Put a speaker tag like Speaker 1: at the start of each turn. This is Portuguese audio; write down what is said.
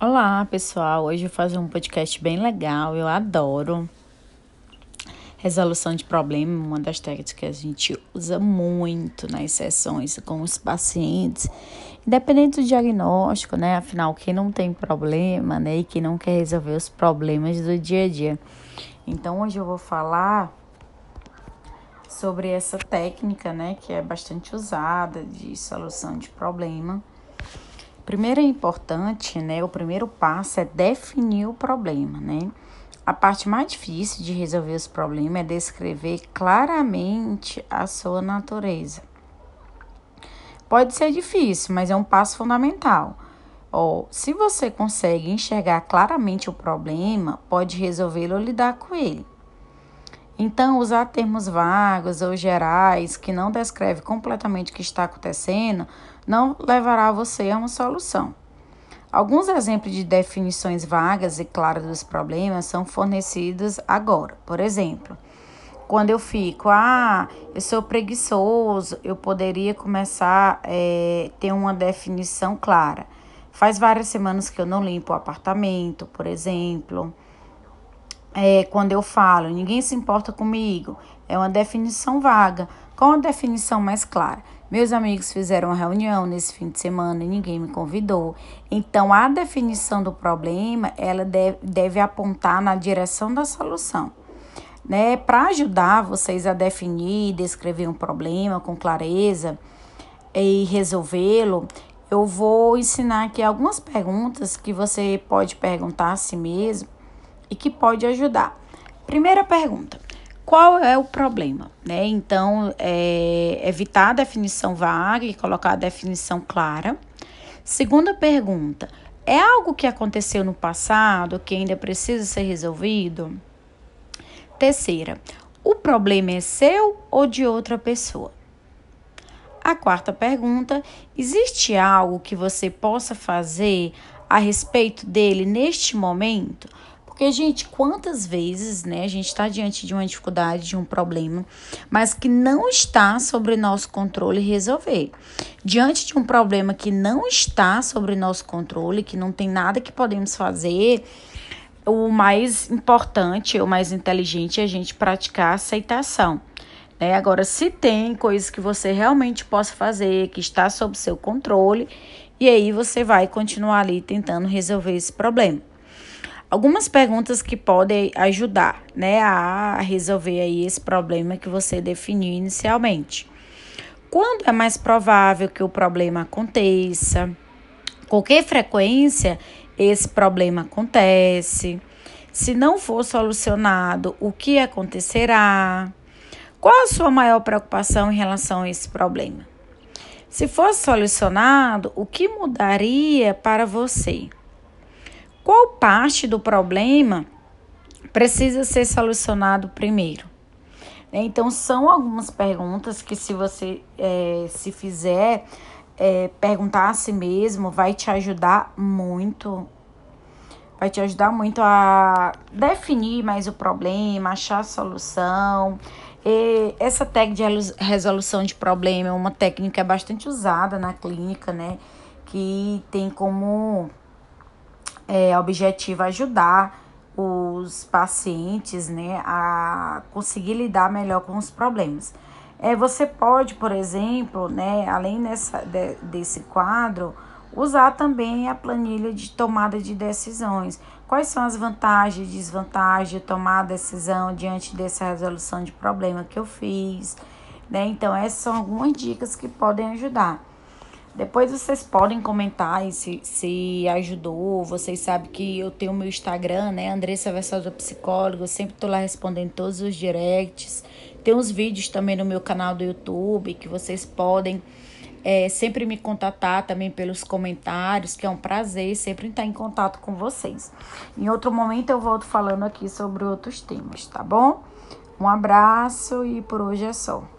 Speaker 1: Olá, pessoal. Hoje eu vou fazer um podcast bem legal. Eu adoro. Resolução de problema, uma das técnicas que a gente usa muito nas sessões com os pacientes, independente do diagnóstico, né? Afinal, quem não tem problema, né, e quem não quer resolver os problemas do dia a dia. Então, hoje eu vou falar sobre essa técnica, né, que é bastante usada de solução de problema Primeiro é importante, né? O primeiro passo é definir o problema, né? A parte mais difícil de resolver os problemas é descrever claramente a sua natureza. Pode ser difícil, mas é um passo fundamental. Oh, se você consegue enxergar claramente o problema, pode resolvê-lo ou lidar com ele. Então, usar termos vagos ou gerais que não descrevem completamente o que está acontecendo não levará você a uma solução. Alguns exemplos de definições vagas e claras dos problemas são fornecidos agora. Por exemplo, quando eu fico, ah, eu sou preguiçoso, eu poderia começar a é, ter uma definição clara. Faz várias semanas que eu não limpo o apartamento, por exemplo é, quando eu falo, ninguém se importa comigo, é uma definição vaga. Qual a definição mais clara? Meus amigos fizeram uma reunião nesse fim de semana e ninguém me convidou. Então, a definição do problema, ela deve, deve apontar na direção da solução. Né? Para ajudar vocês a definir e descrever um problema com clareza e resolvê-lo, eu vou ensinar aqui algumas perguntas que você pode perguntar a si mesmo e que pode ajudar. Primeira pergunta: qual é o problema? Né? Então, é, evitar a definição vaga e colocar a definição clara. Segunda pergunta: é algo que aconteceu no passado que ainda precisa ser resolvido? Terceira: o problema é seu ou de outra pessoa? A quarta pergunta: existe algo que você possa fazer a respeito dele neste momento? Porque, gente, quantas vezes, né, a gente está diante de uma dificuldade, de um problema, mas que não está sobre nosso controle resolver. Diante de um problema que não está sobre nosso controle, que não tem nada que podemos fazer, o mais importante, o mais inteligente é a gente praticar a aceitação. Né? Agora, se tem coisas que você realmente possa fazer, que está sob seu controle, e aí você vai continuar ali tentando resolver esse problema algumas perguntas que podem ajudar, né, a resolver aí esse problema que você definiu inicialmente. Quando é mais provável que o problema aconteça? Com que frequência esse problema acontece? Se não for solucionado, o que acontecerá? Qual a sua maior preocupação em relação a esse problema? Se fosse solucionado, o que mudaria para você? Qual parte do problema precisa ser solucionado primeiro? Né, então, são algumas perguntas que, se você é, se fizer, é, perguntar a si mesmo, vai te ajudar muito. Vai te ajudar muito a definir mais o problema, achar a solução. E essa técnica de resolução de problema é uma técnica bastante usada na clínica, né? Que tem como é, objetivo ajudar os pacientes né, a conseguir lidar melhor com os problemas. É, você pode, por exemplo, né, além dessa, de, desse quadro, usar também a planilha de tomada de decisões. Quais são as vantagens e desvantagens de tomar a decisão diante dessa resolução de problema que eu fiz? Né? Então, essas são algumas dicas que podem ajudar. Depois vocês podem comentar se, se ajudou. Vocês sabem que eu tenho meu Instagram, né? Andressa Versosa Psicóloga. Eu sempre tô lá respondendo todos os directs. Tem uns vídeos também no meu canal do YouTube que vocês podem é, sempre me contatar também pelos comentários, que é um prazer sempre estar em contato com vocês. Em outro momento eu volto falando aqui sobre outros temas, tá bom? Um abraço e por hoje é só.